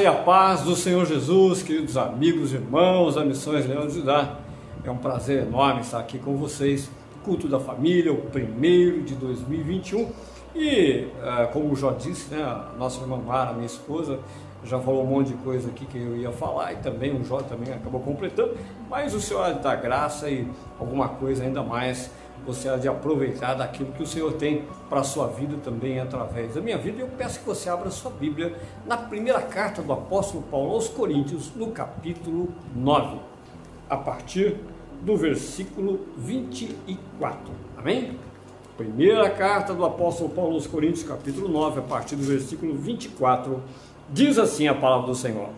e a paz do Senhor Jesus, queridos amigos, irmãos da Missões Leão de Judá. É um prazer enorme estar aqui com vocês. Culto da Família, o primeiro de 2021. E, eh, como já disse, né, a nossa irmã Mara, minha esposa, já falou um monte de coisa aqui que eu ia falar e também o Jó também acabou completando. Mas o Senhor dá graça e alguma coisa ainda mais você há de aproveitar daquilo que o Senhor tem para a sua vida também através da minha vida. Eu peço que você abra sua Bíblia na primeira carta do apóstolo Paulo aos Coríntios, no capítulo 9, a partir do versículo 24. Amém? Primeira carta do apóstolo Paulo aos Coríntios, capítulo 9, a partir do versículo 24, diz assim a palavra do Senhor.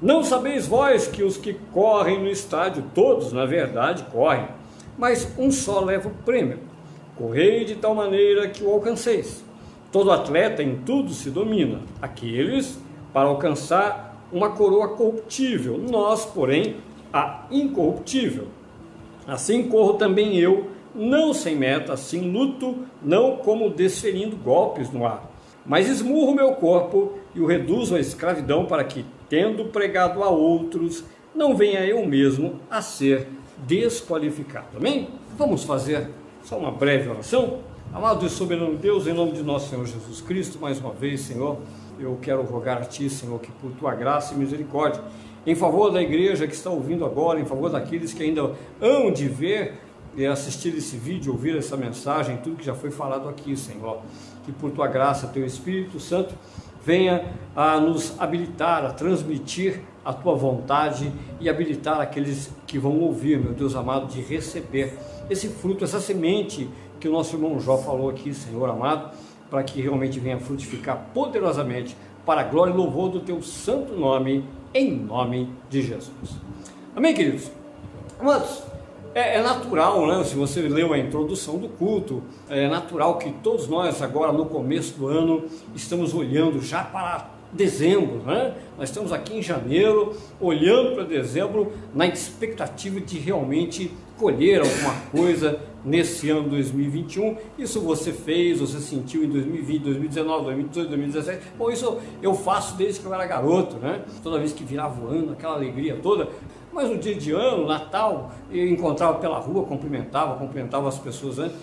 Não sabeis vós que os que correm no estádio, todos na verdade correm, mas um só leva o prêmio. Correi de tal maneira que o alcanceis. Todo atleta em tudo se domina, aqueles para alcançar uma coroa corruptível, nós, porém, a incorruptível. Assim corro também eu, não sem meta, assim luto, não como desferindo golpes no ar, mas esmurro meu corpo e o reduzo à escravidão para que, tendo pregado a outros, não venha eu mesmo a ser desqualificado. Amém? Vamos fazer só uma breve oração? Amado e soberano Deus, em nome de nosso Senhor Jesus Cristo, mais uma vez, Senhor, eu quero rogar a Ti, Senhor, que por Tua graça e misericórdia, em favor da igreja que está ouvindo agora, em favor daqueles que ainda hão de ver e assistir esse vídeo, ouvir essa mensagem, tudo que já foi falado aqui, Senhor, que por Tua graça, Teu Espírito Santo, venha a nos habilitar a transmitir a tua vontade e habilitar aqueles que vão ouvir, meu Deus amado, de receber esse fruto, essa semente que o nosso irmão Jó falou aqui, Senhor amado, para que realmente venha frutificar poderosamente para a glória e louvor do teu santo nome, em nome de Jesus. Amém, queridos? Amados, é, é, natural, né? Se você leu a introdução do culto, é natural que todos nós agora no começo do ano estamos olhando já para dezembro, né? Nós estamos aqui em janeiro, olhando para dezembro na expectativa de realmente colher alguma coisa nesse ano 2021. Isso você fez, você sentiu em 2020, 2019, 2018, 2017. Bom, isso eu faço desde que eu era garoto, né? Toda vez que virava o ano, aquela alegria toda. Mas no dia de ano, Natal, eu encontrava pela rua, cumprimentava, cumprimentava as pessoas antes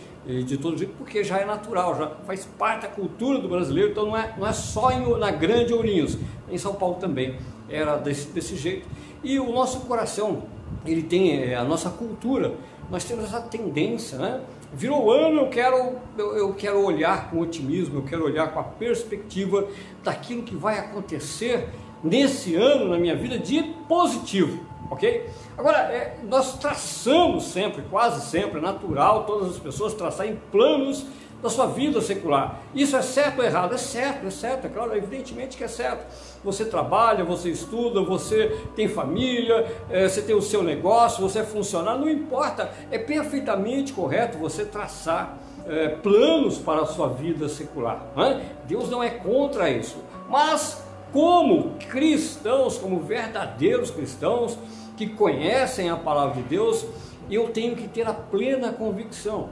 de todo jeito, porque já é natural, já faz parte da cultura do brasileiro, então não é, não é só em, na Grande Ourinhos, em São Paulo também era desse, desse jeito. E o nosso coração, ele tem é, a nossa cultura, nós temos essa tendência, né? Virou ano, eu quero, eu, eu quero olhar com otimismo, eu quero olhar com a perspectiva daquilo que vai acontecer nesse ano na minha vida de positivo ok? Agora, é, nós traçamos sempre, quase sempre, é natural todas as pessoas traçarem planos da sua vida secular. Isso é certo ou errado? É certo, é certo, é claro, evidentemente que é certo. Você trabalha, você estuda, você tem família, é, você tem o seu negócio, você é funcionário, não importa, é perfeitamente correto você traçar é, planos para a sua vida secular. Né? Deus não é contra isso, mas como cristãos, como verdadeiros cristãos, que conhecem a palavra de Deus, eu tenho que ter a plena convicção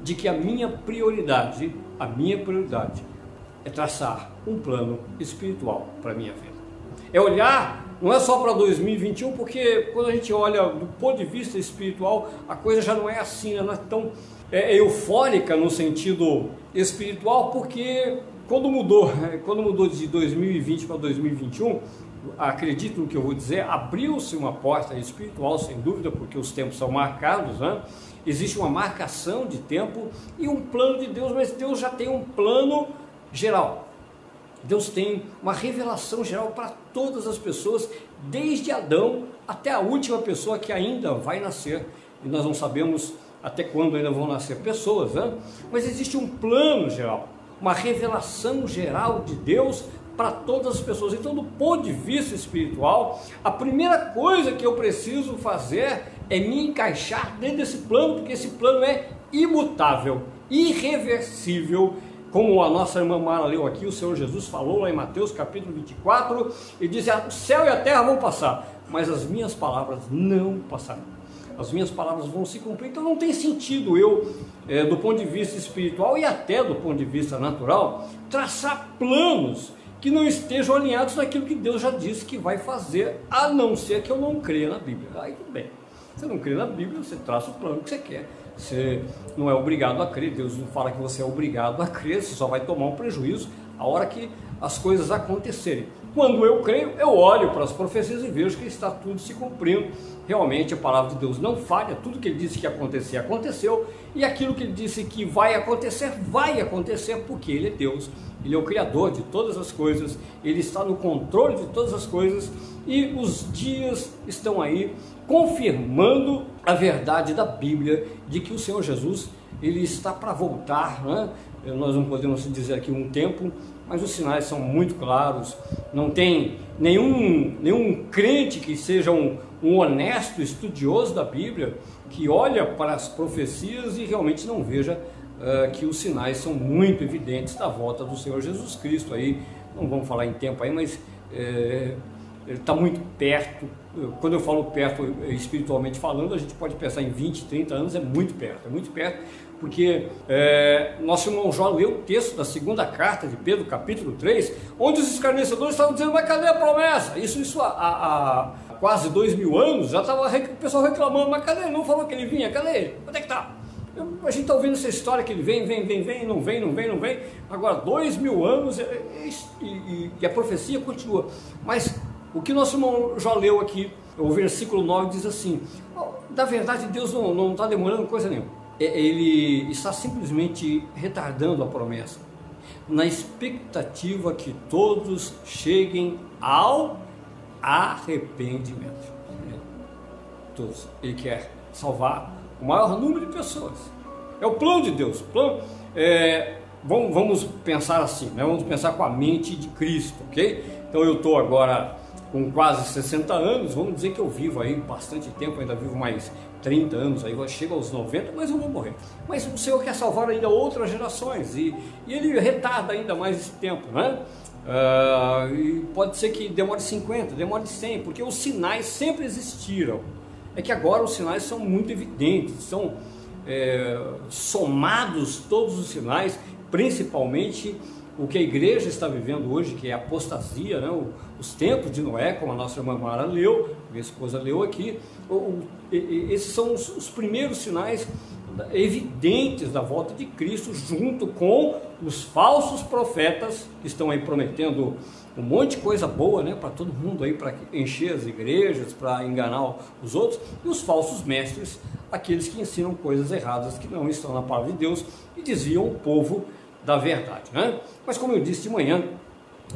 de que a minha prioridade, a minha prioridade é traçar um plano espiritual para a minha vida. É olhar, não é só para 2021, porque quando a gente olha do ponto de vista espiritual, a coisa já não é assim, né? não é tão é, eufórica no sentido espiritual, porque quando mudou, quando mudou de 2020 para 2021, acredito no que eu vou dizer, abriu-se uma porta espiritual, sem dúvida, porque os tempos são marcados, né? existe uma marcação de tempo e um plano de Deus, mas Deus já tem um plano geral. Deus tem uma revelação geral para todas as pessoas, desde Adão até a última pessoa que ainda vai nascer, e nós não sabemos até quando ainda vão nascer pessoas, né? mas existe um plano geral, uma revelação geral de Deus para todas as pessoas. Então, do ponto de vista espiritual, a primeira coisa que eu preciso fazer é me encaixar dentro desse plano, porque esse plano é imutável, irreversível. Como a nossa irmã Mara leu aqui, o Senhor Jesus falou lá em Mateus capítulo 24, e diz: O céu e a terra vão passar, mas as minhas palavras não passarão. As minhas palavras vão se cumprir. Então não tem sentido eu, é, do ponto de vista espiritual e até do ponto de vista natural, traçar planos que não estejam alinhados naquilo que Deus já disse que vai fazer, a não ser que eu não creia na Bíblia. Aí tudo bem. Você não crê na Bíblia, você traça o plano que você quer. Você não é obrigado a crer, Deus não fala que você é obrigado a crer, você só vai tomar um prejuízo a hora que as coisas acontecerem. Quando eu creio, eu olho para as profecias e vejo que está tudo se cumprindo. Realmente a palavra de Deus não falha, tudo que ele disse que ia acontecer, aconteceu, e aquilo que ele disse que vai acontecer, vai acontecer, porque ele é Deus, ele é o Criador de todas as coisas, ele está no controle de todas as coisas, e os dias estão aí confirmando a verdade da Bíblia de que o Senhor Jesus ele está para voltar, né? nós não podemos dizer aqui um tempo, mas os sinais são muito claros. Não tem nenhum, nenhum crente que seja um, um honesto estudioso da Bíblia que olha para as profecias e realmente não veja uh, que os sinais são muito evidentes da volta do Senhor Jesus Cristo. Aí não vamos falar em tempo aí, mas é, ele está muito perto. Quando eu falo perto, espiritualmente falando, a gente pode pensar em 20, 30 anos, é muito perto, é muito perto porque é, nosso irmão Jó leu o texto da segunda carta de Pedro, capítulo 3, onde os escarnecedores estavam dizendo, mas cadê a promessa? Isso, isso há, há, quase dois mil anos, já estava o pessoal reclamando, mas cadê? Não falou que ele vinha, cadê ele? Onde é que está? A gente está ouvindo essa história que ele vem, vem, vem, vem, não vem, não vem, não vem. Agora, dois mil anos e, e, e a profecia continua. Mas o que nosso irmão Jó leu aqui, o versículo 9 diz assim: da verdade, Deus não está demorando coisa nenhuma. É, ele está simplesmente retardando a promessa, na expectativa que todos cheguem ao arrependimento. Todos. Ele quer salvar o maior número de pessoas. É o plano de Deus. Plano, é, vamos, vamos pensar assim, né? vamos pensar com a mente de Cristo, ok? Então eu estou agora com quase 60 anos, vamos dizer que eu vivo aí bastante tempo, ainda vivo mais 30 anos, aí chega aos 90, mas eu vou morrer. Mas o Senhor quer salvar ainda outras gerações e, e Ele retarda ainda mais esse tempo, né? Uh, e pode ser que demore 50, demore 100, porque os sinais sempre existiram. É que agora os sinais são muito evidentes, são é, somados todos os sinais, principalmente o que a igreja está vivendo hoje, que é apostasia, né? Os tempos de Noé, como a nossa irmã Mara leu, minha esposa leu aqui, esses são os, os primeiros sinais evidentes da volta de Cristo, junto com os falsos profetas que estão aí prometendo um monte de coisa boa, né, para todo mundo aí, para encher as igrejas, para enganar os outros, e os falsos mestres, aqueles que ensinam coisas erradas que não estão na palavra de Deus e desviam o povo da verdade. Né? Mas como eu disse de manhã,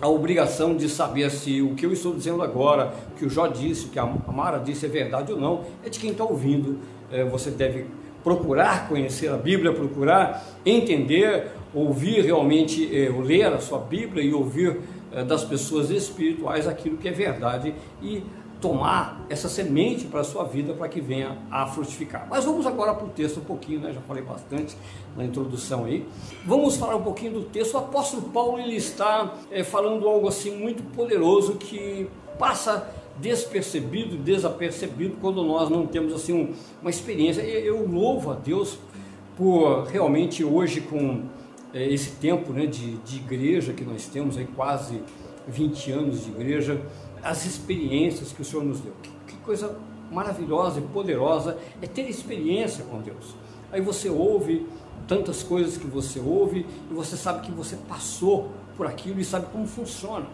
a obrigação de saber se o que eu estou dizendo agora, o que o Jó disse, o que a Mara disse é verdade ou não, é de quem está ouvindo. É, você deve procurar conhecer a Bíblia, procurar entender, ouvir realmente, é, ler a sua Bíblia e ouvir é, das pessoas espirituais aquilo que é verdade e tomar essa semente para a sua vida para que venha a frutificar. Mas vamos agora para o texto um pouquinho, né? já falei bastante na introdução aí. Vamos falar um pouquinho do texto. O apóstolo Paulo ele está é, falando algo assim muito poderoso que passa despercebido, desapercebido quando nós não temos assim um, uma experiência. Eu louvo a Deus por realmente hoje com é, esse tempo né, de, de igreja que nós temos aí quase 20 anos de igreja as experiências que o Senhor nos deu. Que, que coisa maravilhosa e poderosa é ter experiência com Deus. Aí você ouve tantas coisas que você ouve e você sabe que você passou por aquilo e sabe como funciona.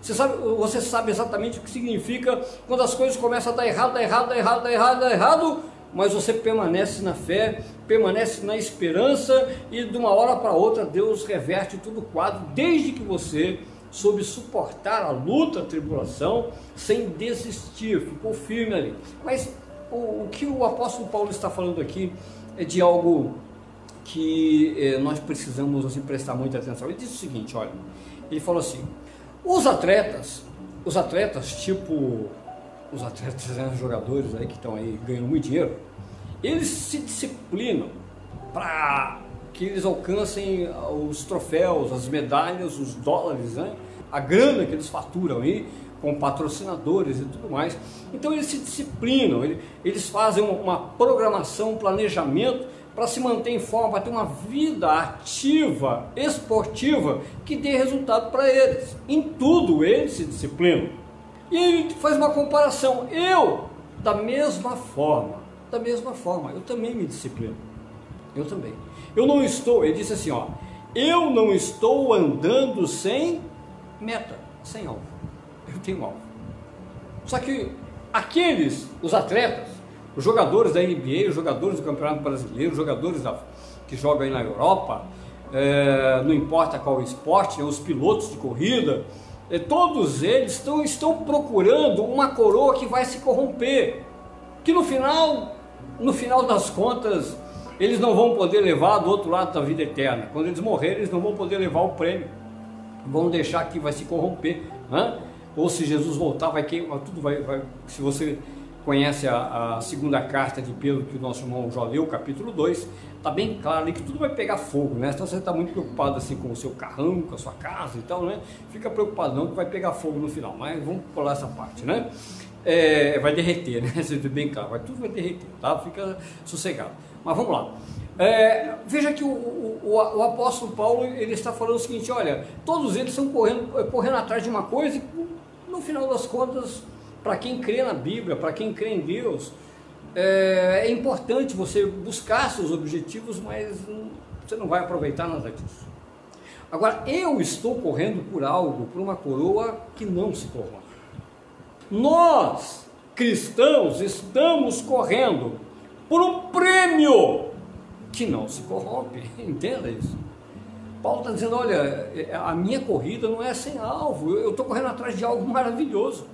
Você sabe, você sabe exatamente o que significa quando as coisas começam a dar errado, dar errado, dar errado, dar errado, dar errado, mas você permanece na fé, permanece na esperança e de uma hora para outra Deus reverte todo o quadro, desde que você soube suportar a luta, a tribulação, sem desistir, ficou firme ali. Mas o, o que o apóstolo Paulo está falando aqui é de algo que eh, nós precisamos assim, prestar muita atenção. Ele disse o seguinte, olha, ele falou assim, os atletas, os atletas tipo os atletas, né, jogadores aí que estão aí ganhando muito dinheiro, eles se disciplinam para que eles alcancem os troféus, as medalhas, os dólares, né? a grana que eles faturam aí com patrocinadores e tudo mais. Então eles se disciplinam, eles fazem uma programação, um planejamento para se manter em forma, para ter uma vida ativa, esportiva, que dê resultado para eles. Em tudo eles se disciplinam. E ele faz uma comparação. Eu, da mesma forma, da mesma forma, eu também me disciplino. Eu também. Eu não estou, ele disse assim, ó, eu não estou andando sem meta, sem alvo. Eu tenho alvo. Só que aqueles, os atletas, os jogadores da NBA, os jogadores do Campeonato Brasileiro, os jogadores da, que jogam aí na Europa, é, não importa qual esporte, né, os pilotos de corrida, é, todos eles estão, estão procurando uma coroa que vai se corromper, que no final, no final das contas, eles não vão poder levar do outro lado da vida eterna. Quando eles morrerem, eles não vão poder levar o prêmio. Vão deixar que vai se corromper. Né? Ou se Jesus voltar, vai queimar, tudo vai, vai se você conhece a, a, segunda carta de Pedro que o nosso irmão já leu, capítulo 2, está bem claro ali que tudo vai pegar fogo, né? Então você está muito preocupado assim com o seu carrão, com a sua casa e tal, né? Fica preocupado não que vai pegar fogo no final, mas vamos pular essa parte, né? É, vai derreter, né? Você bem claro, vai, tudo vai derreter, tá? Fica sossegado. Mas vamos lá. É, veja que o, o, o, apóstolo Paulo ele está falando o seguinte: olha, todos eles estão correndo, correndo atrás de uma coisa e no final das contas para quem crê na Bíblia, para quem crê em Deus, é, é, importante você buscar seus objetivos, mas você não vai aproveitar nada disso. Agora, eu estou correndo por algo, por uma coroa que não se corrompe. Nós, cristãos, estamos correndo por um prêmio que não se corrompe. Entenda isso. Paulo está dizendo: olha, a minha corrida não é sem alvo, eu estou correndo atrás de algo maravilhoso.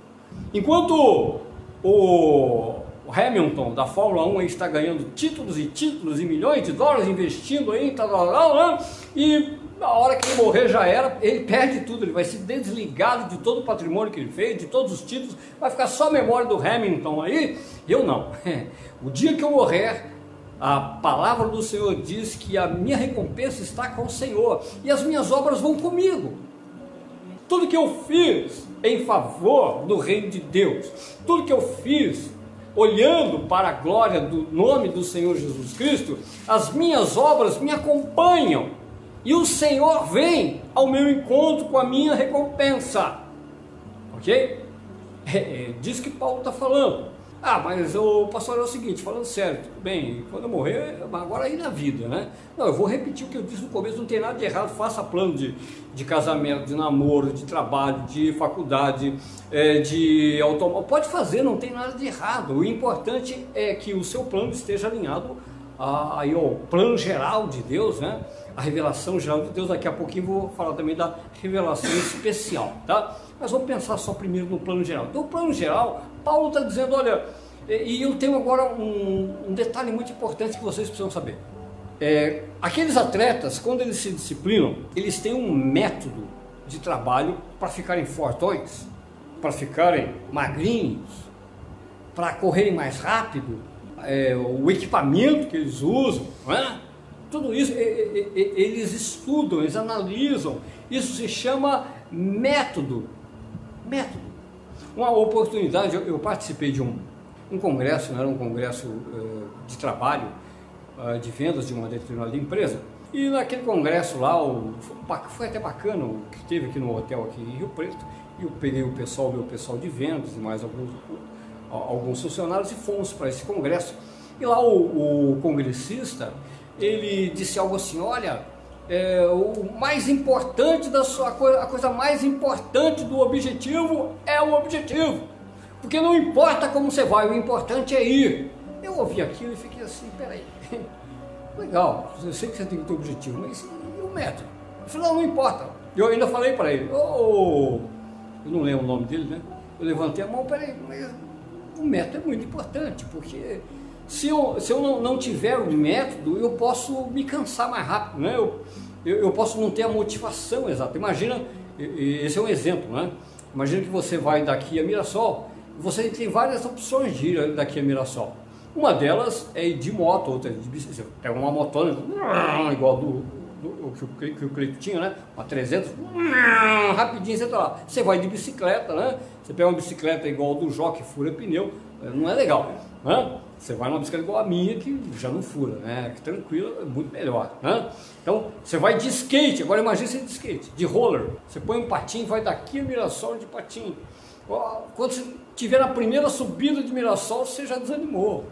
Enquanto o Hamilton da Fórmula 1 está ganhando títulos e títulos e milhões de dólares investindo aí, tal, tal, tal, e na hora que ele morrer já era, ele perde tudo, ele vai se desligado de todo o patrimônio que ele fez, de todos os títulos, vai ficar só a memória do Hamilton aí, eu não. O dia que eu morrer, a palavra do Senhor diz que a minha recompensa está com o Senhor e as minhas obras vão comigo. Tudo que eu fiz em favor do reino de Deus. Tudo que eu fiz olhando para a glória do nome do Senhor Jesus Cristo, as minhas obras me acompanham e o Senhor vem ao meu encontro com a minha recompensa. Ok? É, é diz que Paulo está falando. Ah, mas o pastor é o seguinte, falando tudo bem, quando eu morrer, agora aí na vida, né? Não, eu vou repetir o que eu disse no começo, não tem nada de errado, faça plano de, de casamento, de namoro, de trabalho, de faculdade, é, de automóvel, pode fazer, não tem nada de errado. O importante é que o seu plano esteja alinhado a, aí, ao plano geral de Deus, né? A revelação geral de Deus, daqui a pouquinho vou falar também da revelação especial, tá? Mas vamos pensar só primeiro no plano geral. Então, o plano geral, Paulo está dizendo: olha, e eu tenho agora um, um, detalhe muito importante que vocês precisam saber. É, aqueles atletas, quando eles se disciplinam, eles têm um método de trabalho para ficarem fortões, para ficarem magrinhos, para correrem mais rápido, é, o equipamento que eles usam, é? Tudo isso eles estudam, eles analisam. Isso se chama método método. Uma oportunidade, eu, participei de um, um congresso, não era um congresso uh, de trabalho, uh, de vendas de uma determinada empresa, e naquele congresso lá, o, foi até bacana o que teve aqui no hotel aqui em Rio Preto, e eu peguei o pessoal, meu pessoal de vendas e mais alguns, alguns funcionários e fomos para esse congresso. E lá o, o congressista, ele disse algo assim, olha, é, o mais importante da sua coisa, a coisa mais importante do objetivo é o objetivo. Porque não importa como você vai, o importante é ir. Eu ouvi aquilo e fiquei assim, peraí. Legal, eu sei que você tem que ter objetivo, mas e o método? Afinal, não importa. Eu ainda falei para ele, oh, eu não lembro o nome dele, né? Eu levantei a mão, peraí, mas o método é muito importante, porque se eu, se eu não, não tiver o método, eu posso me cansar mais rápido, né? Eu, eu, eu posso não ter a motivação exata. Imagina, esse é um exemplo, né? Imagina que você vai daqui a Mirassol, você tem várias opções de ir daqui a Mirassol. Uma delas é ir de moto, outra é de bicicleta. Pega uma motona, igual do, do, do que, que o Cleito tinha, né? Uma 300, rapidinho você tá lá. Você vai de bicicleta, né? Você pega uma bicicleta igual do Jockey, fura pneu, não é legal, né? Você vai numa bicicleta igual a minha, que já não fura, né? Que tranquila, é muito melhor. Né? Então, você vai de skate, agora imagine você de skate, de roller. Você põe um patinho, vai daqui a Mirassol de patinho. Quando você tiver na primeira subida de Mirassol, você já desanimou.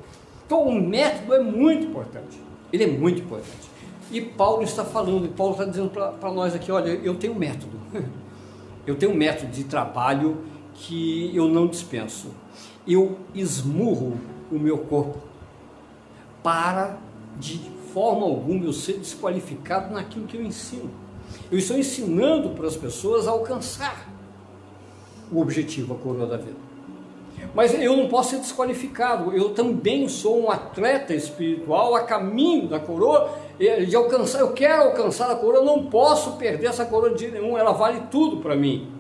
Então, o método é muito importante. Ele é muito importante. E Paulo está falando, e Paulo está dizendo para nós aqui: olha, eu tenho um método. Eu tenho um método de trabalho que eu não dispenso. Eu esmurro o meu corpo para de forma alguma eu ser desqualificado naquilo que eu ensino. Eu estou ensinando para as pessoas a alcançar o objetivo, a coroa da vida. Mas eu não posso ser desqualificado. Eu também sou um atleta espiritual a caminho da coroa de alcançar. Eu quero alcançar a coroa, eu não posso perder essa coroa de nenhum. Ela vale tudo para mim.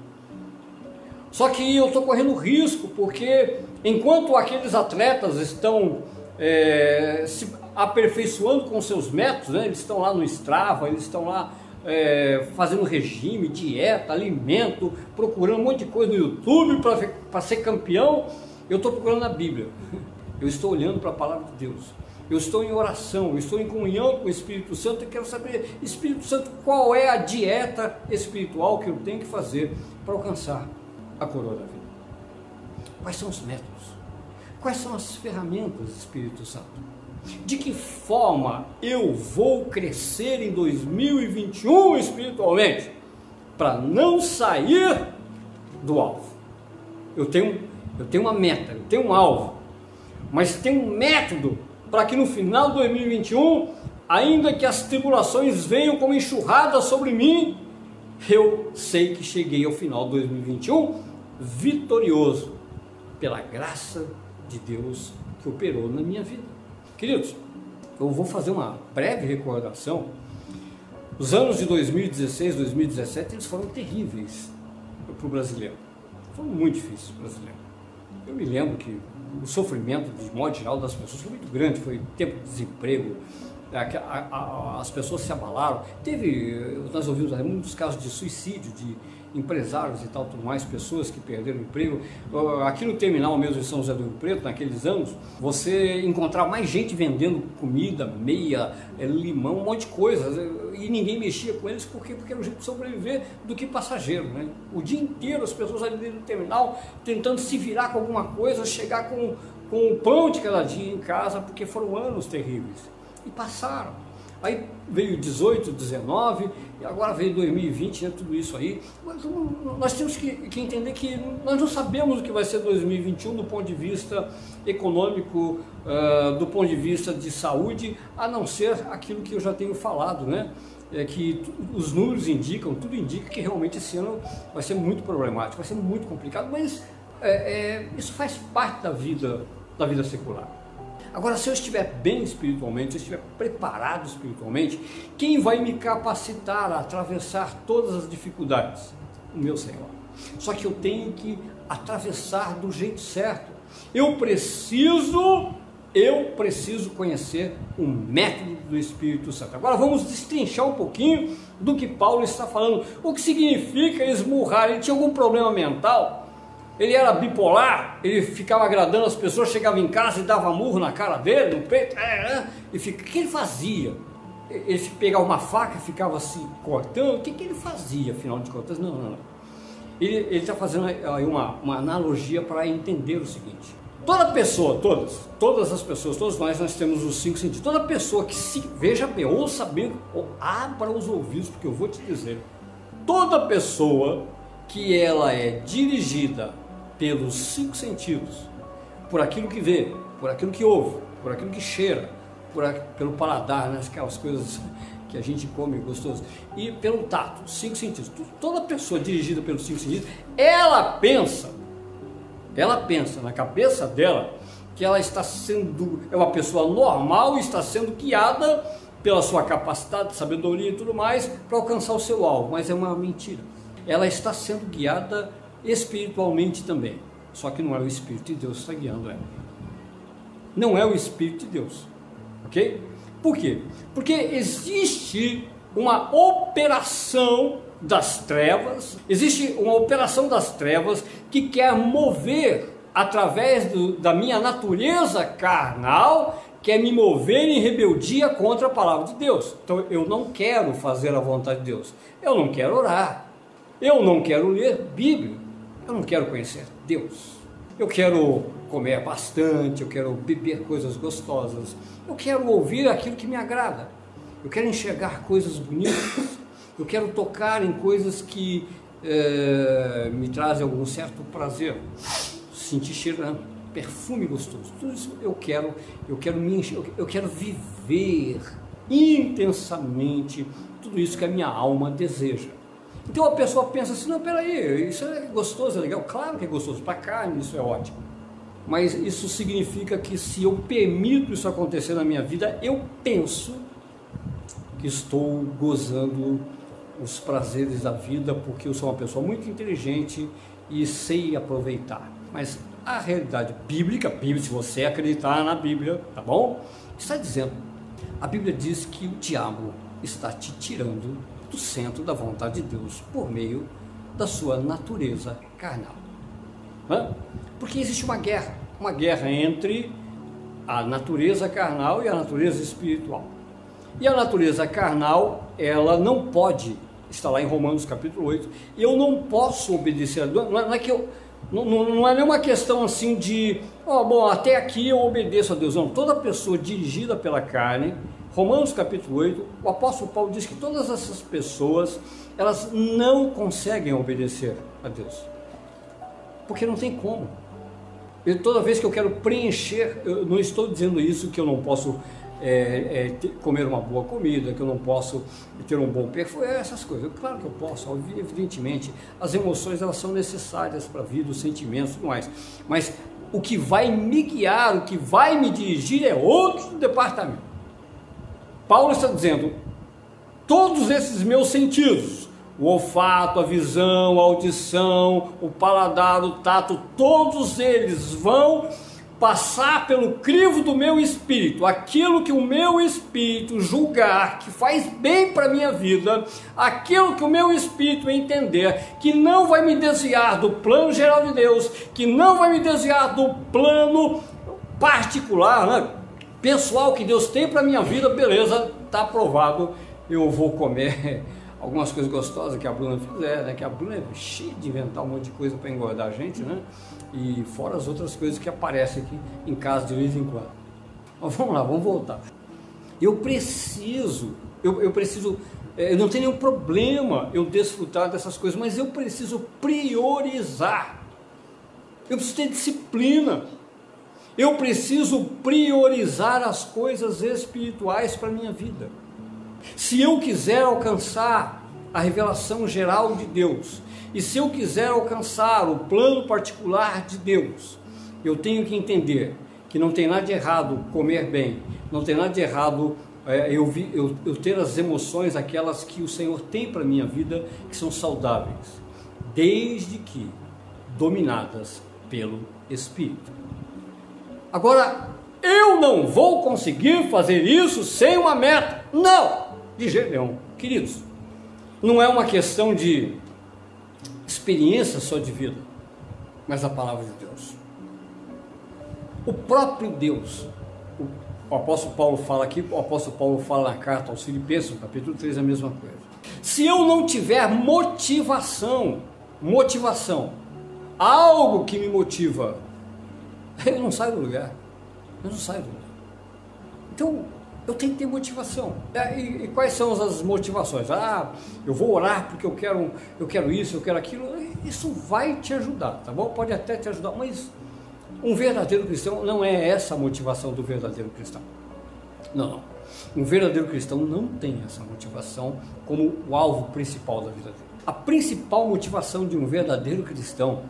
Só que eu estou correndo risco porque enquanto aqueles atletas estão é, se aperfeiçoando com seus métodos, né? eles estão lá no Strava, eles estão lá é, fazendo regime, dieta, alimento, procurando um monte de coisa no YouTube para ser campeão, eu estou procurando na Bíblia. Eu estou olhando para a palavra de Deus. Eu estou em oração, eu estou em comunhão com o Espírito Santo e quero saber, Espírito Santo, qual é a dieta espiritual que eu tenho que fazer para alcançar a coroa da vida? Quais são os métodos? Quais são as ferramentas, Espírito Santo? De que forma eu vou crescer em 2021 espiritualmente? Para não sair do alvo. Eu tenho, eu tenho uma meta, eu tenho um alvo, mas tem um método para que no final de 2021, ainda que as tribulações venham como enxurrada sobre mim, eu sei que cheguei ao final de 2021 vitorioso pela graça de Deus que operou na minha vida. Queridos, eu vou fazer uma breve recordação. Os anos de 2016, 2017, eles foram terríveis para o brasileiro. Foram muito difíceis para o brasileiro. Eu me lembro que o sofrimento, de modo geral, das pessoas foi muito grande. Foi tempo de desemprego, as pessoas se abalaram. Teve, nós ouvimos muitos casos de suicídio, de empresários e tal, tudo mais, pessoas que perderam o emprego. Aqui no terminal mesmo de São José do Rio Preto, naqueles anos, você encontrava mais gente vendendo comida, meia, é, limão, um monte de coisas, e ninguém mexia com eles, por quê? Porque era um jeito de sobreviver do que passageiro. Né? O dia inteiro as pessoas ali dentro do terminal tentando se virar com alguma coisa, chegar com, com o pão de cada dia em casa, porque foram anos terríveis. E passaram. Aí veio 18, 19 e agora veio 2020, né, tudo isso aí. Mas nós temos que, que, entender que nós não sabemos o que vai ser 2021 do ponto de vista econômico, uh, do ponto de vista de saúde, a não ser aquilo que eu já tenho falado, né? É que os números indicam, tudo indica que realmente esse ano vai ser muito problemático, vai ser muito complicado, mas é, é, isso faz parte da vida, da vida secular. Agora, se eu estiver bem espiritualmente, se eu estiver preparado espiritualmente, quem vai me capacitar a atravessar todas as dificuldades? O meu Senhor. Só que eu tenho que atravessar do jeito certo. Eu preciso, eu preciso conhecer o método do Espírito Santo. Agora vamos destrinchar um pouquinho do que Paulo está falando. O que significa esmurrar? Ele tinha algum problema mental? Ele era bipolar, ele ficava agradando as pessoas, chegava em casa e dava murro na cara dele, no peito, é, é, e fica, o que ele fazia? Ele pegava uma faca e ficava assim cortando, o que, que ele fazia, afinal de contas? Não, não, não. Ele está fazendo aí uma, uma analogia para entender o seguinte: toda pessoa, todas, todas as pessoas, todos nós, nós temos os cinco sentidos. Toda pessoa que se, veja bem, ouça bem, ou abra os ouvidos, porque eu vou te dizer, toda pessoa que ela é dirigida pelos cinco sentidos, por aquilo que vê, por aquilo que ouve, por aquilo que cheira, por, pelo paladar, né, aquelas coisas que a gente come gostoso, e pelo tato, cinco sentidos. Toda pessoa dirigida pelos cinco sentidos, ela pensa, ela pensa na cabeça dela que ela está sendo, é uma pessoa normal e está sendo guiada pela sua capacidade, sabedoria e tudo mais para alcançar o seu alvo, mas é uma mentira. Ela está sendo guiada espiritualmente também. Só que não é o Espírito de Deus que está guiando ela. Não é o Espírito de Deus. Ok? Por quê? Porque existe uma operação das trevas, existe uma operação das trevas que quer mover através do, da minha natureza carnal, quer me mover em rebeldia contra a palavra de Deus. Então eu não quero fazer a vontade de Deus. Eu não quero orar. Eu não quero ler Bíblia. Eu não quero conhecer Deus. Eu quero comer bastante, eu quero beber coisas gostosas. Eu quero ouvir aquilo que me agrada. Eu quero enxergar coisas bonitas. Eu quero tocar em coisas que é, me trazem algum certo prazer. Sentir cheirando perfume gostoso. Tudo isso eu quero, eu quero me encher, eu quero viver intensamente tudo isso que a minha alma deseja. Então a pessoa pensa assim, não, peraí, isso é gostoso, é legal. Claro que é gostoso, para carne isso é ótimo. Mas isso significa que se eu permito isso acontecer na minha vida, eu penso que estou gozando os prazeres da vida porque eu sou uma pessoa muito inteligente e sei aproveitar. Mas a realidade bíblica, Bíblia, se você acreditar na Bíblia, tá bom? Está dizendo, a Bíblia diz que o diabo está te tirando do centro da vontade de Deus por meio da sua natureza carnal. Hã? Porque existe uma guerra, uma guerra entre a natureza carnal e a natureza espiritual. E a natureza carnal, ela não pode, está lá em Romanos capítulo 8, eu não posso obedecer a Deus, não é que eu não, não, não, é nenhuma questão assim de, ó, oh, bom, até aqui eu obedeço a Deus. Não, toda pessoa dirigida pela carne, Romanos capítulo 8, o apóstolo Paulo diz que todas essas pessoas, elas não conseguem obedecer a Deus. Porque não tem como. Eu, toda vez que eu quero preencher, eu não estou dizendo isso que eu não posso é, é, comer uma boa comida, que eu não posso ter um bom perfume, é essas coisas. Claro que eu posso, evidentemente, as emoções elas são necessárias para a vida, os sentimentos e tudo mais. Mas o que vai me guiar, o que vai me dirigir é outro departamento. Paulo está dizendo: todos esses meus sentidos, o olfato, a visão, a audição, o paladar, o tato, todos eles vão passar pelo crivo do meu espírito, aquilo que o meu espírito julgar que faz bem para minha vida, aquilo que o meu espírito entender que não vai me desviar do plano geral de Deus, que não vai me desviar do plano particular, né? Pessoal que Deus tem para minha vida, beleza, tá aprovado, eu vou comer algumas coisas gostosas que a Bruna fizer, né? Que a Bruna é cheia de inventar um monte de coisa para engordar a gente, né? E fora as outras coisas que aparecem aqui em casa de vez em quando. Mas vamos lá, vamos voltar. Eu preciso, eu, eu preciso, eu não tenho nenhum problema eu desfrutar dessas coisas, mas eu preciso priorizar. Eu preciso ter disciplina. Eu preciso priorizar as coisas espirituais para a minha vida. Se eu quiser alcançar a revelação geral de Deus, e se eu quiser alcançar o plano particular de Deus, eu tenho que entender que não tem nada de errado comer bem, não tem nada de errado é, eu, vi, eu, eu ter as emoções, aquelas que o Senhor tem para a minha vida, que são saudáveis, desde que dominadas pelo Espírito. Agora, eu não vou conseguir fazer isso sem uma meta. Não! De jeito nenhum. Queridos, não é uma questão de experiência só de vida, mas a palavra de Deus. O próprio Deus, o apóstolo Paulo fala aqui, o apóstolo Paulo fala na carta aos Filipenses, no capítulo 3, a mesma coisa. Se eu não tiver motivação, motivação, algo que me motiva, eu não saio do lugar. Eu não saio do lugar. Então, eu tenho que ter motivação. É, e, e, quais são as motivações? Ah, eu vou orar porque eu quero, eu quero isso, eu quero aquilo. Isso vai te ajudar, tá bom? Pode até te ajudar, mas um verdadeiro cristão não é essa a motivação do verdadeiro cristão. Não, não. Um verdadeiro cristão não tem essa motivação como o alvo principal da vida dele. A principal motivação de um verdadeiro cristão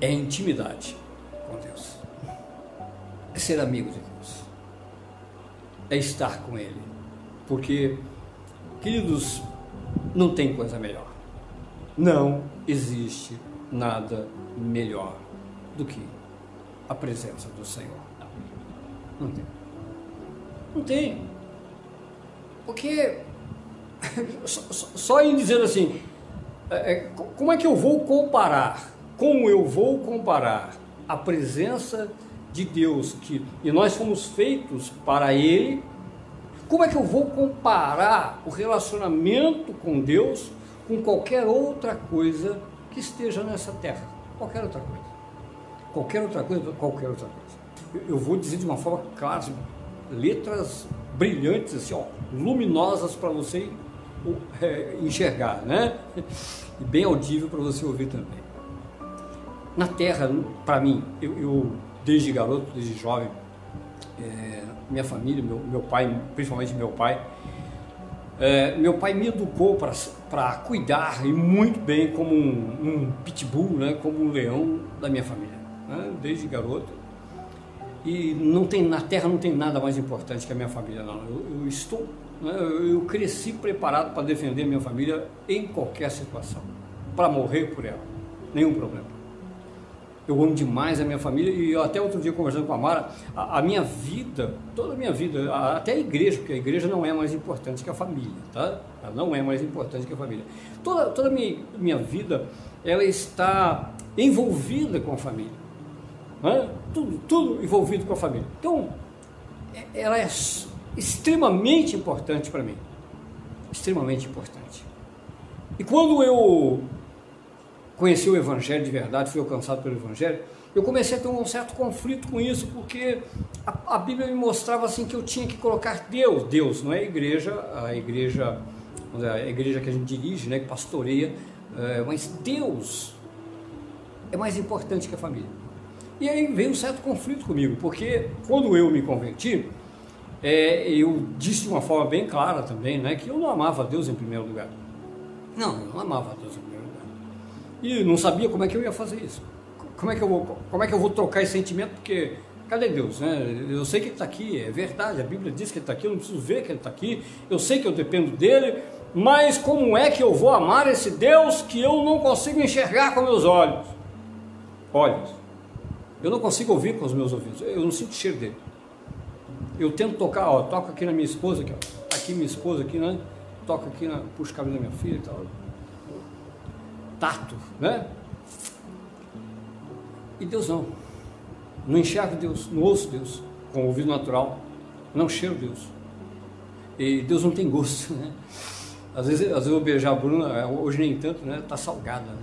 é intimidade ser amigo de Deus é estar com Ele. Porque, queridos, não tem coisa melhor. Não existe nada melhor do que a presença do Senhor. Não tem. Não tem. Porque só em dizer assim, é, é, como é que eu vou comparar? Como eu vou comparar a presença de Deus que e nós fomos feitos para Ele, como é que eu vou comparar o relacionamento com Deus com qualquer outra coisa que esteja nessa terra? Qualquer outra coisa. Qualquer outra coisa, qualquer outra coisa. Eu vou dizer de uma forma clara, letras brilhantes, assim, ó, luminosas para você é, enxergar, né? E bem audível para você ouvir também. Na Terra, para mim, eu, eu, desde garoto, desde jovem, é, minha família, meu, meu pai, principalmente meu pai, é, meu pai me educou para cuidar e muito bem como um, um, pitbull, né, como um leão da minha família, né, desde garoto. E não tem, na Terra não tem nada mais importante que a minha família, não. Eu, eu estou, né, eu cresci preparado para defender minha família em qualquer situação, para morrer por ela, nenhum problema. Eu amo demais a minha família e até outro dia conversando com a Mara, a, a, minha vida, toda a minha vida, a, até a igreja, porque a igreja não é mais importante que a família, tá? Ela não é mais importante que a família. Toda, toda a minha, minha vida, ela está envolvida com a família. Né? Tudo, tudo envolvido com a família. Então, é, ela é extremamente importante para mim. Extremamente importante. E quando eu conheci o Evangelho de verdade, fui alcançado pelo Evangelho, eu comecei a ter um certo conflito com isso, porque a, a, Bíblia me mostrava assim que eu tinha que colocar Deus, Deus, não é a igreja, a igreja, a igreja que a gente dirige, né, que pastoreia, é, mas Deus é mais importante que a família. E aí veio um certo conflito comigo, porque quando eu me converti, é, eu disse de uma forma bem clara também, né, que eu não amava Deus em primeiro lugar. Não, eu não amava Deus em primeiro e não sabia como é que eu ia fazer isso. Como é que eu vou, como é que eu vou trocar esse sentimento? Porque cadê Deus? Né? Eu sei que Ele está aqui, é verdade, a Bíblia diz que Ele está aqui, eu não preciso ver que Ele está aqui, eu sei que eu dependo dEle, mas como é que eu vou amar esse Deus que eu não consigo enxergar com meus olhos? Olhos. Eu não consigo ouvir com os meus ouvidos, eu não sinto o cheiro dele. Eu tento tocar, ó, toco aqui na minha esposa, aqui, ó, aqui minha esposa, aqui, né? Toco aqui, na, puxo o cabelo da minha filha e tal tato, né? E Deus não. Não enxergo Deus, não ouço Deus com o ouvido natural, não cheiro Deus. E Deus não tem gosto, né? Às vezes, às vezes eu beijar a Bruna, é, hoje nem tanto, né? Tá salgada, né?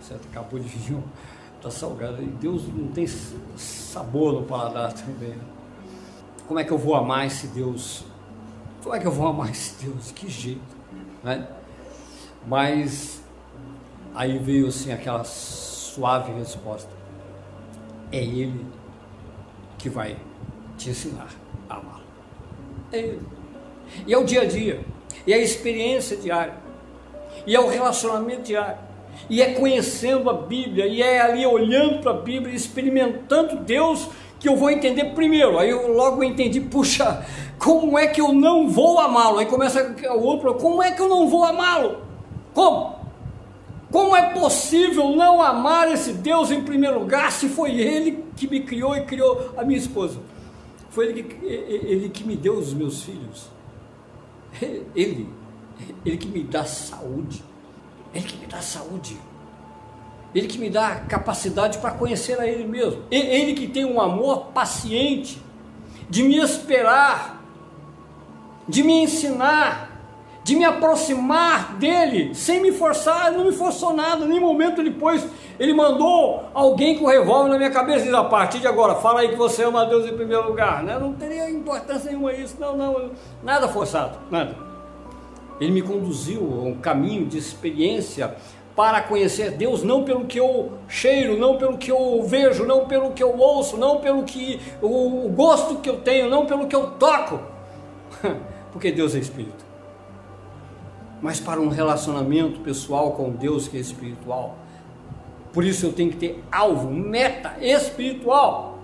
Certo? Acabou de vir, tá salgada. E Deus não tem sabor no paladar também. Né? Como é que eu vou amar esse Deus? Como é que eu vou amar esse Deus? Que jeito, né? Mas Aí veio assim aquela suave resposta: É Ele que vai te ensinar a amar. É Ele. E é o dia a dia, e é a experiência diária, e é o relacionamento diário, e é conhecendo a Bíblia, e é ali olhando para a Bíblia, experimentando Deus que eu vou entender primeiro. Aí eu logo entendi, puxa, como é que eu não vou amá-lo? Aí começa o outro, como é que eu não vou amá-lo? Como? Como é possível não amar esse Deus em primeiro lugar se foi Ele que me criou e criou a minha esposa? Foi Ele que, ele que me deu os meus filhos. Ele, Ele que me dá saúde. Ele que me dá saúde. Ele que me dá capacidade para conhecer a Ele mesmo. Ele que tem um amor paciente de me esperar, de me ensinar, de me aproximar dele sem me forçar, ele não me forçou nada, nem momento depois ele mandou alguém com revólver na minha cabeça e diz, a partir de agora, fala aí que você ama a Deus em primeiro lugar, né? não teria importância nenhuma isso, não, não, nada forçado, nada. Ele me conduziu a um caminho de experiência para conhecer Deus, não pelo que eu cheiro, não pelo que eu vejo, não pelo que eu ouço, não pelo que o gosto que eu tenho, não pelo que eu toco, porque Deus é Espírito mas para um relacionamento pessoal com Deus que é espiritual. Por isso eu tenho que ter alvo, meta espiritual.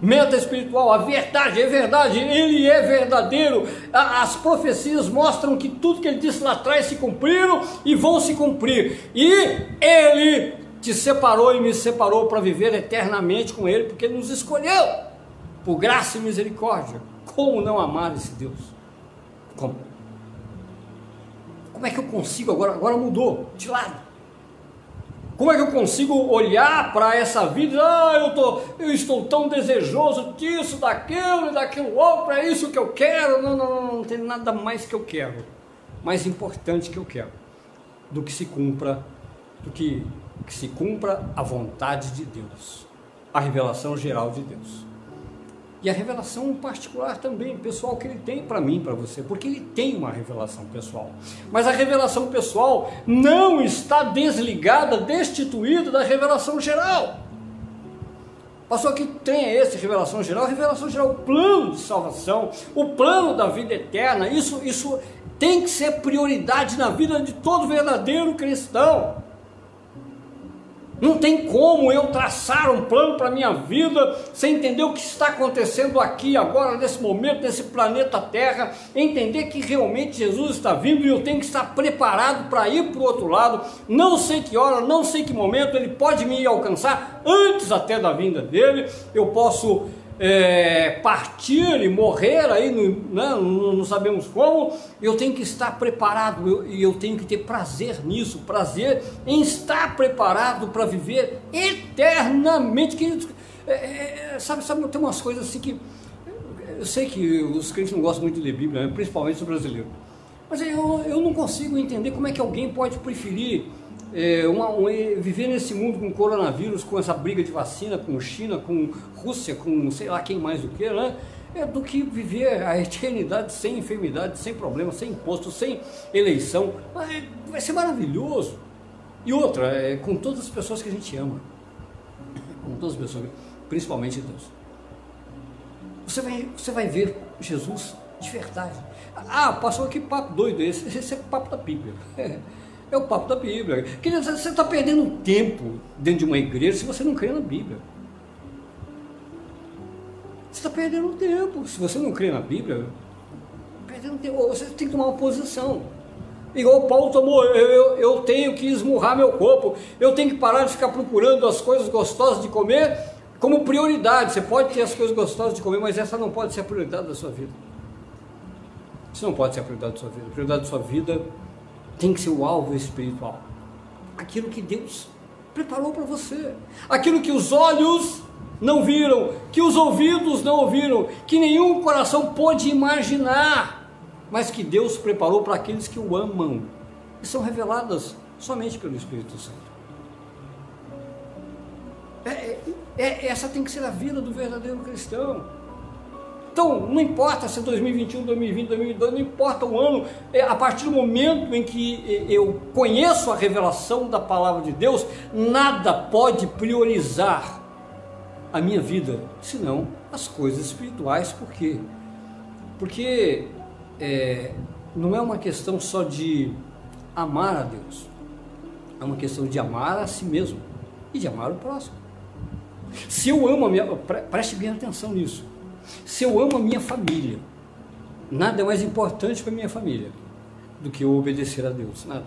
Meta espiritual, a verdade é verdade, ele é verdadeiro. As profecias mostram que tudo que ele disse lá atrás se cumpriram e vão se cumprir. E ele te separou e me separou para viver eternamente com ele, porque ele nos escolheu por graça e misericórdia. Como não amar esse Deus? Como? Como é que eu consigo agora? Agora mudou de lado. Como é que eu consigo olhar para essa vida? Ah, eu, tô, eu estou tão desejoso disso, daquilo, daquilo outro, é isso que eu quero. Não, não, não, não tem nada mais que eu quero, mais importante que eu quero, do que se cumpra, do que, que se cumpra a vontade de Deus, a revelação geral de Deus e a revelação particular também, pessoal, que ele tem para mim, para você, porque ele tem uma revelação pessoal. Mas a revelação pessoal não está desligada, destituída da revelação geral. Pastor, que tem esse revelação geral? Revelação geral, o plano de salvação, o plano da vida eterna, isso, isso tem que ser prioridade na vida de todo verdadeiro cristão. Não tem como eu traçar um plano para a minha vida sem entender o que está acontecendo aqui, agora, nesse momento, nesse planeta Terra, entender que realmente Jesus está vindo e eu tenho que estar preparado para ir para o outro lado. Não sei que hora, não sei que momento, ele pode me alcançar antes até da vinda dele. Eu posso é, partir e morrer aí, no, né, não, sabemos como, eu tenho que estar preparado e eu, eu, tenho que ter prazer nisso, prazer em estar preparado para viver eternamente. Que, é, é, sabe, sabe, tem umas coisas assim que eu sei que os crentes não gostam muito de ler Bíblia, né, principalmente os brasileiros, mas eu, eu não consigo entender como é que alguém pode preferir é, uma, um, viver nesse mundo com coronavírus, com essa briga de vacina, com China, com Rússia, com sei lá quem mais do que, né? É do que viver a eternidade sem enfermidade, sem problema, sem imposto, sem eleição. Vai, vai ser maravilhoso. E outra, é, com todas as pessoas que a gente ama. Com todas as pessoas, principalmente Deus. Você vai, você vai ver Jesus de verdade. Ah, passou aqui papo doido esse. Esse é papo da Bíblia. É o papo da Bíblia. Quer dizer, você está perdendo tempo dentro de uma igreja se você não crê na Bíblia. Você está perdendo tempo. Se você não crê na Bíblia, perdendo tempo. Você tem que tomar uma posição. Igual Paulo tomou, eu, eu, eu, tenho que esmurrar meu corpo, eu tenho que parar de ficar procurando as coisas gostosas de comer como prioridade. Você pode ter as coisas gostosas de comer, mas essa não pode ser a prioridade da sua vida. Isso não pode ser a prioridade da sua vida. A prioridade da sua vida tem que ser o alvo espiritual. Aquilo que Deus preparou para você. Aquilo que os olhos não viram, que os ouvidos não ouviram, que nenhum coração pôde imaginar, mas que Deus preparou para aqueles que o amam. E são reveladas somente pelo Espírito Santo. É, é, é, essa tem que ser a vida do verdadeiro cristão. Então, não importa se é 2021, 2020, 2022, não importa o ano, é, a partir do momento em que é, eu conheço a revelação da palavra de Deus, nada pode priorizar a minha vida, senão as coisas espirituais. Por quê? Porque é, não é uma questão só de amar a Deus, é uma questão de amar a si mesmo e de amar o próximo. Se eu amo a minha. Preste bem atenção nisso. Se eu amo a minha família, nada é mais importante para minha família do que eu obedecer a Deus, nada.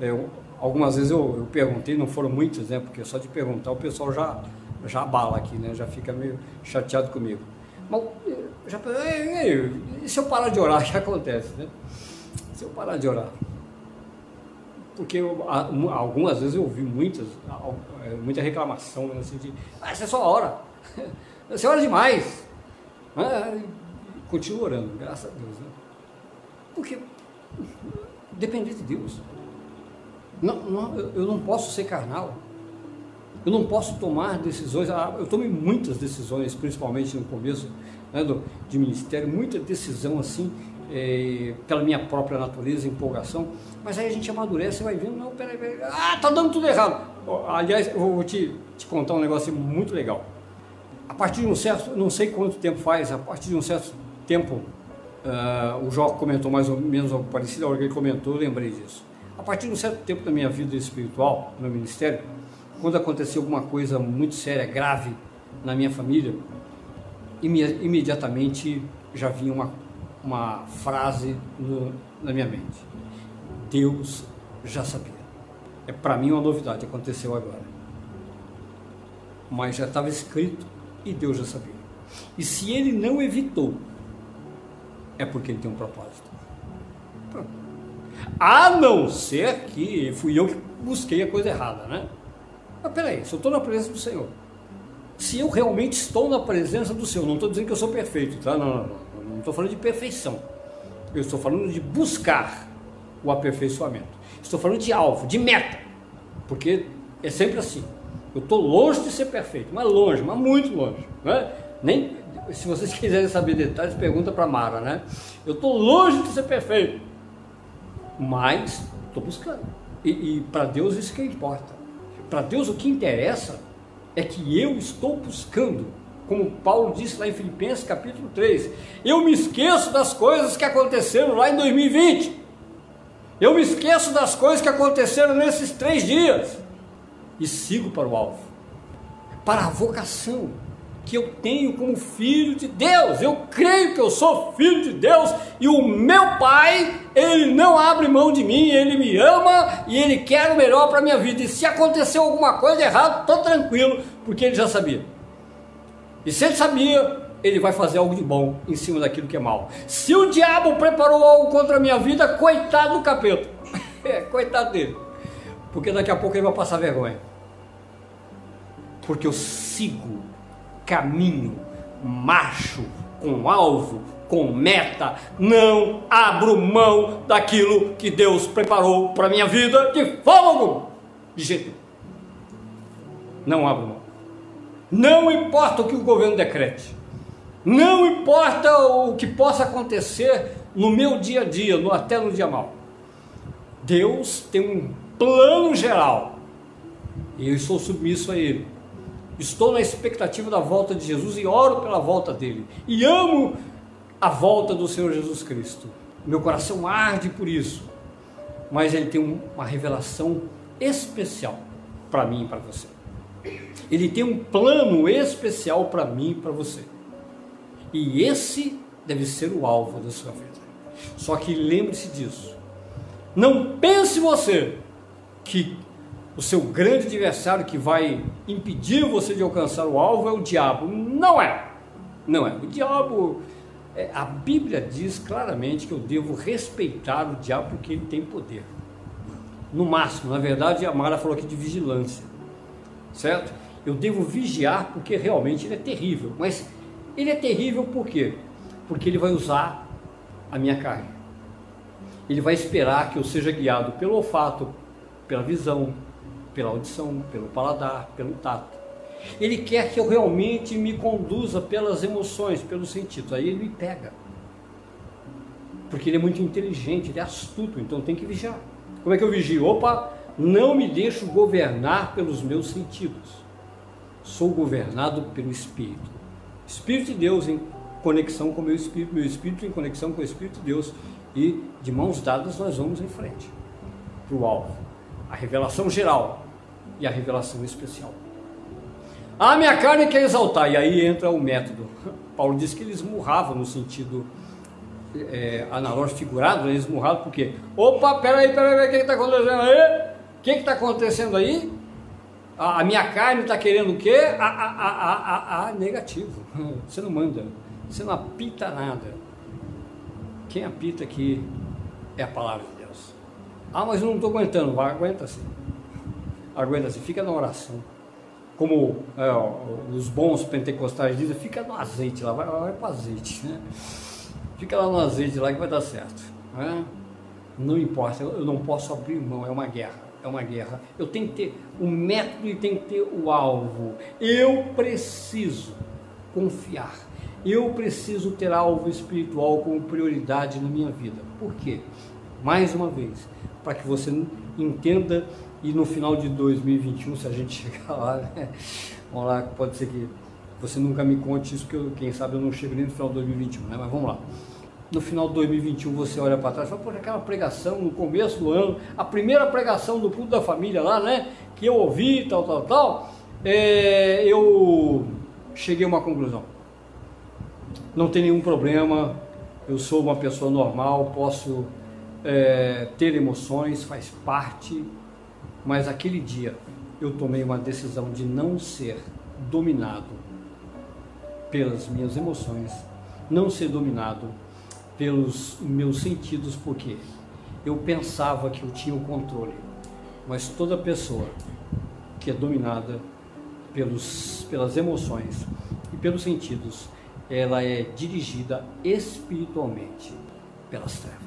É, algumas vezes eu, eu, perguntei, não foram muitas, né? Porque só de perguntar o pessoal já, já abala aqui, né? Já fica meio chateado comigo. Mas já e se eu parar de orar, o que acontece, né? Se eu parar de orar. Porque eu, algumas vezes eu ouvi muitas, muita reclamação, né? Assim, de, ah, você só ora. Você ora demais. Ah, continuo orando, graças a Deus. Né? Porque depender de Deus. Não, não, eu não posso ser carnal. Eu não posso tomar decisões. Ah, eu tomei muitas decisões, principalmente no começo né, do, de ministério, muita decisão assim, é, pela minha própria natureza, empolgação. Mas aí a gente amadurece e vai vendo, não, peraí, peraí, ah, tá dando tudo errado. Aliás, eu vou te, te contar um negócio muito legal a partir de um certo, não sei quanto tempo faz, a partir de um certo tempo, uh, o Jó comentou mais ou menos algo parecido, a hora que ele comentou, eu lembrei disso. A partir de um certo tempo da minha vida espiritual, no meu ministério, quando aconteceu alguma coisa muito séria, grave na minha família, imediatamente já vinha uma, uma frase no, na minha mente. Deus já sabia. É para mim uma novidade, aconteceu agora. Mas já estava escrito e Deus já sabia. E se ele não evitou, é porque ele tem um propósito. A não ser que fui eu que busquei a coisa errada, né? Mas peraí, se eu estou na presença do Senhor, se eu realmente estou na presença do Senhor, não estou dizendo que eu sou perfeito, tá? Não, não, não. Não estou falando de perfeição. Eu estou falando de buscar o aperfeiçoamento. Estou falando de alvo, de meta. Porque é sempre assim. Eu estou longe de ser perfeito, mas longe, mas muito longe. Né? Nem, se vocês quiserem saber detalhes, pergunta para Mara, né? Eu estou longe de ser perfeito, mas estou buscando. E, e para Deus isso que importa. Para Deus o que interessa é que eu estou buscando, como Paulo disse lá em Filipenses capítulo 3. Eu me esqueço das coisas que aconteceram lá em 2020. Eu me esqueço das coisas que aconteceram nesses três dias e sigo para o alvo, para a vocação que eu tenho como filho de Deus. Eu creio que eu sou filho de Deus e o meu pai, ele não abre mão de mim, ele me ama e ele quer o melhor para a minha vida. E se aconteceu alguma coisa errada, estou tranquilo, porque ele já sabia. E se ele sabia, ele vai fazer algo de bom em cima daquilo que é mal. Se o diabo preparou algo contra a minha vida, coitado do capeta. É, coitado dele. Porque daqui a pouco ele vai passar vergonha. Porque eu sigo caminho, marcho com alvo, com meta, não abro mão daquilo que Deus preparou para minha vida de alguma. De jeito Não abro mão. Não importa o que o governo decrete. Não importa o que possa acontecer no meu dia a dia, no, até no dia mal. Deus tem um plano geral e eu estou submisso a Ele. Estou na expectativa da volta de Jesus e oro pela volta dele. E amo a volta do Senhor Jesus Cristo. Meu coração arde por isso. Mas ele tem uma revelação especial para mim e para você. Ele tem um plano especial para mim e para você. E esse deve ser o alvo da sua vida. Só que lembre-se disso. Não pense você que o seu grande adversário que vai impedir você de alcançar o alvo é o diabo. Não é. Não é. O diabo, é, a Bíblia diz claramente que eu devo respeitar o diabo porque ele tem poder. No máximo, na verdade, a Mara falou aqui de vigilância. Certo? Eu devo vigiar porque realmente ele é terrível. Mas ele é terrível por quê? Porque ele vai usar a minha carne. Ele vai esperar que eu seja guiado pelo olfato, pela visão, pela audição, pelo paladar, pelo tato. Ele quer que eu realmente me conduza pelas emoções, pelos sentidos. Aí ele me pega. Porque ele é muito inteligente, ele é astuto, então tem que vigiar. Como é que eu vigio? Opa, não me deixo governar pelos meus sentidos. Sou governado pelo Espírito. Espírito de Deus em conexão com meu espírito, meu espírito em conexão com o Espírito de Deus. E de mãos dadas nós vamos em frente para o alvo. A revelação geral, e a revelação especial. A minha carne quer exaltar, e aí entra o método. Paulo diz que ele esmurrava no sentido é, analógico figurado, ele esmurrava porque, opa, peraí, peraí, o que está acontecendo aí? O que está acontecendo aí? A, a, minha carne está querendo o quê? A, a, a, negativo. Você não manda, você não apita nada. Quem apita aqui é a palavra. Ah, mas eu não estou aguentando, vai, aguenta sim aguenta assim, fica na oração. Como é, os bons pentecostais dizem, fica no azeite lá, vai, vai para azeite, né? Fica lá no azeite lá que vai dar certo. Né? Não importa, eu não posso abrir mão, é uma guerra. É uma guerra. Eu tenho que ter o método e tenho que ter o alvo. Eu preciso confiar. Eu preciso ter alvo espiritual como prioridade na minha vida. Por quê? Mais uma vez, para que você entenda e no final de 2021, se a gente chegar lá, né? vamos lá, pode ser que você nunca me conte isso, porque eu, quem sabe eu não chego nem no final de 2021, né? Mas vamos lá. No final de 2021 você olha para trás e fala, poxa, aquela pregação no começo do ano, a primeira pregação do culto da família lá, né? Que eu ouvi, tal, tal, tal, é, eu cheguei a uma conclusão. Não tem nenhum problema, eu sou uma pessoa normal, posso é, ter emoções, faz parte mas aquele dia eu tomei uma decisão de não ser dominado pelas minhas emoções, não ser dominado pelos meus sentidos, porque eu pensava que eu tinha o controle, mas toda pessoa que é dominada pelos, pelas emoções e pelos sentidos, ela é dirigida espiritualmente pelas trevas.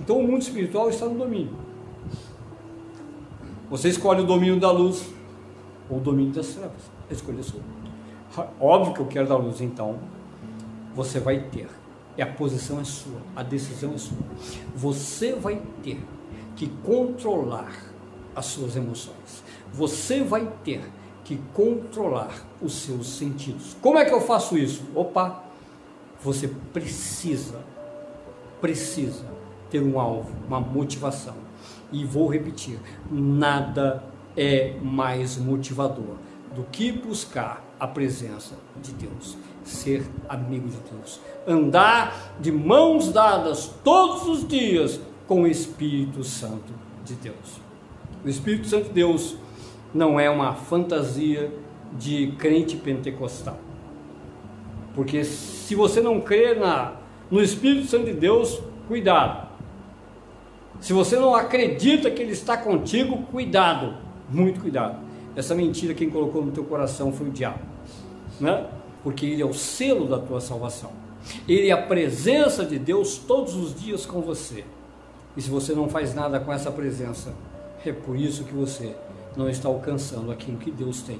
Então o mundo espiritual está no domínio. Você escolhe o domínio da luz ou o domínio das trevas. A escolha é sua. Óbvio que eu quero da luz, então você vai ter. E a posição é sua, a decisão é sua. Você vai ter que controlar as suas emoções. Você vai ter que controlar os seus sentidos. Como é que eu faço isso? Opa, você precisa, precisa ter um alvo, uma motivação. E vou repetir: nada é mais motivador do que buscar a presença de Deus, ser amigo de Deus, andar de mãos dadas todos os dias com o Espírito Santo de Deus. O Espírito Santo de Deus não é uma fantasia de crente pentecostal. Porque se você não crê na, no Espírito Santo de Deus, cuidado. Se você não acredita que Ele está contigo, cuidado, muito cuidado. Essa mentira quem colocou no teu coração foi o diabo, né? Porque Ele é o selo da tua salvação. Ele é a presença de Deus todos os dias com você. E se você não faz nada com essa presença, é por isso que você não está alcançando aquilo que Deus tem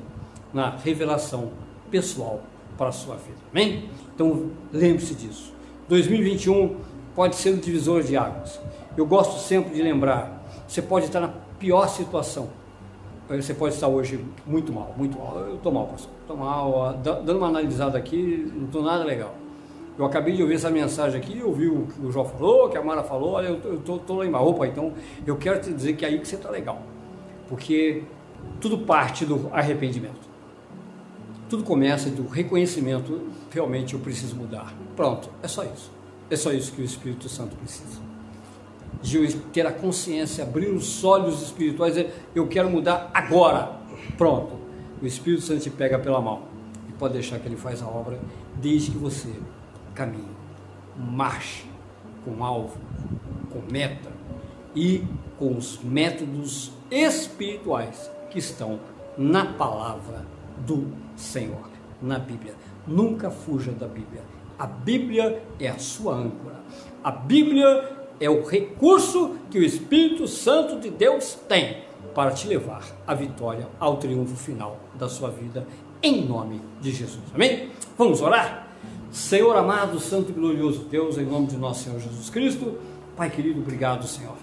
na revelação pessoal para a sua vida. Amém? Então lembre-se disso. 2021 pode ser um divisor de águas. Eu gosto sempre de lembrar, você pode estar na pior situação. Você pode estar hoje muito mal, muito mal. Eu estou mal, pastor. Estou mal. Dando uma analisada aqui, não estou nada legal. Eu acabei de ouvir essa mensagem aqui, ouvi o que o João falou, que a Mara falou, olha, eu estou lá embaixo. Opa, então eu quero te dizer que é aí que você está legal. Porque tudo parte do arrependimento. Tudo começa do reconhecimento, realmente eu preciso mudar. Pronto, é só isso. É só isso que o Espírito Santo precisa de ter a consciência, abrir os olhos espirituais e dizer, eu quero mudar agora. Pronto. O Espírito Santo te pega pela mão e pode deixar que ele faz a obra desde que você caminhe, marche com alvo, com meta e com os métodos espirituais que estão na palavra do Senhor, na Bíblia. Nunca fuja da Bíblia. A Bíblia é a sua âncora. A Bíblia é o recurso que o Espírito Santo de Deus tem para te levar à vitória, ao triunfo final da sua vida, em nome de Jesus. Amém? Vamos orar? Senhor amado, santo e glorioso Deus, em nome de nosso Senhor Jesus Cristo, Pai querido, obrigado, Senhor.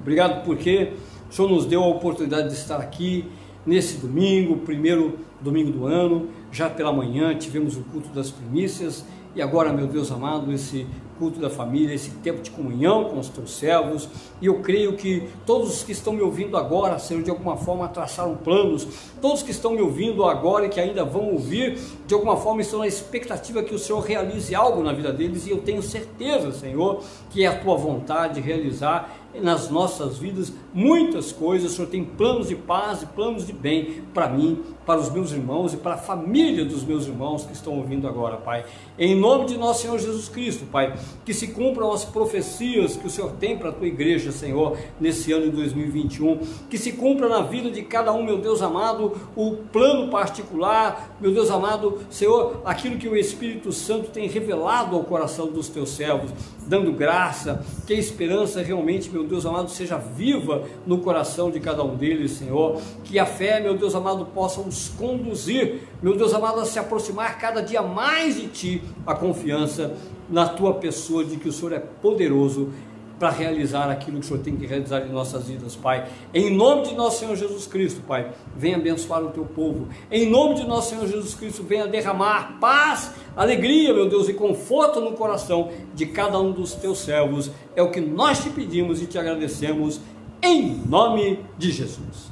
Obrigado porque o Senhor nos deu a oportunidade de estar aqui nesse domingo, primeiro domingo do ano, já pela manhã tivemos o culto das primícias e agora, meu Deus amado, esse culto da família, esse tempo de comunhão com os teus servos. E eu creio que todos os que estão me ouvindo agora, Senhor, de alguma forma traçaram planos, todos que estão me ouvindo agora e que ainda vão ouvir, de alguma forma estão na expectativa que o Senhor realize algo na vida deles. E eu tenho certeza, Senhor, que é a tua vontade realizar nas nossas vidas muitas coisas. O Senhor tem planos de paz e planos de bem para mim, para os meus irmãos e para a família dos meus irmãos que estão ouvindo agora, Pai. Em nome de nosso Senhor Jesus Cristo, Pai, que se cumpram as profecias que o Senhor tem para a tua igreja, Senhor, nesse ano de 2021, que se cumpra na vida de cada um, meu Deus amado, o plano particular, meu Deus amado, Senhor, aquilo que o Espírito Santo tem revelado ao coração dos teus servos, dando graça, que a esperança realmente, meu Deus amado, seja viva no coração de cada um deles, Senhor, que a fé, meu Deus amado, possa os conduzir, meu Deus amado, a se aproximar cada dia mais de Ti, a confiança na Tua pessoa de que o Senhor é poderoso para realizar aquilo que o Senhor tem que realizar em nossas vidas, Pai. Em nome de nosso Senhor Jesus Cristo, Pai, venha abençoar o teu povo. Em nome de nosso Senhor Jesus Cristo, venha derramar paz, alegria, meu Deus, e conforto no coração de cada um dos teus servos. É o que nós te pedimos e te agradecemos em nome de Jesus.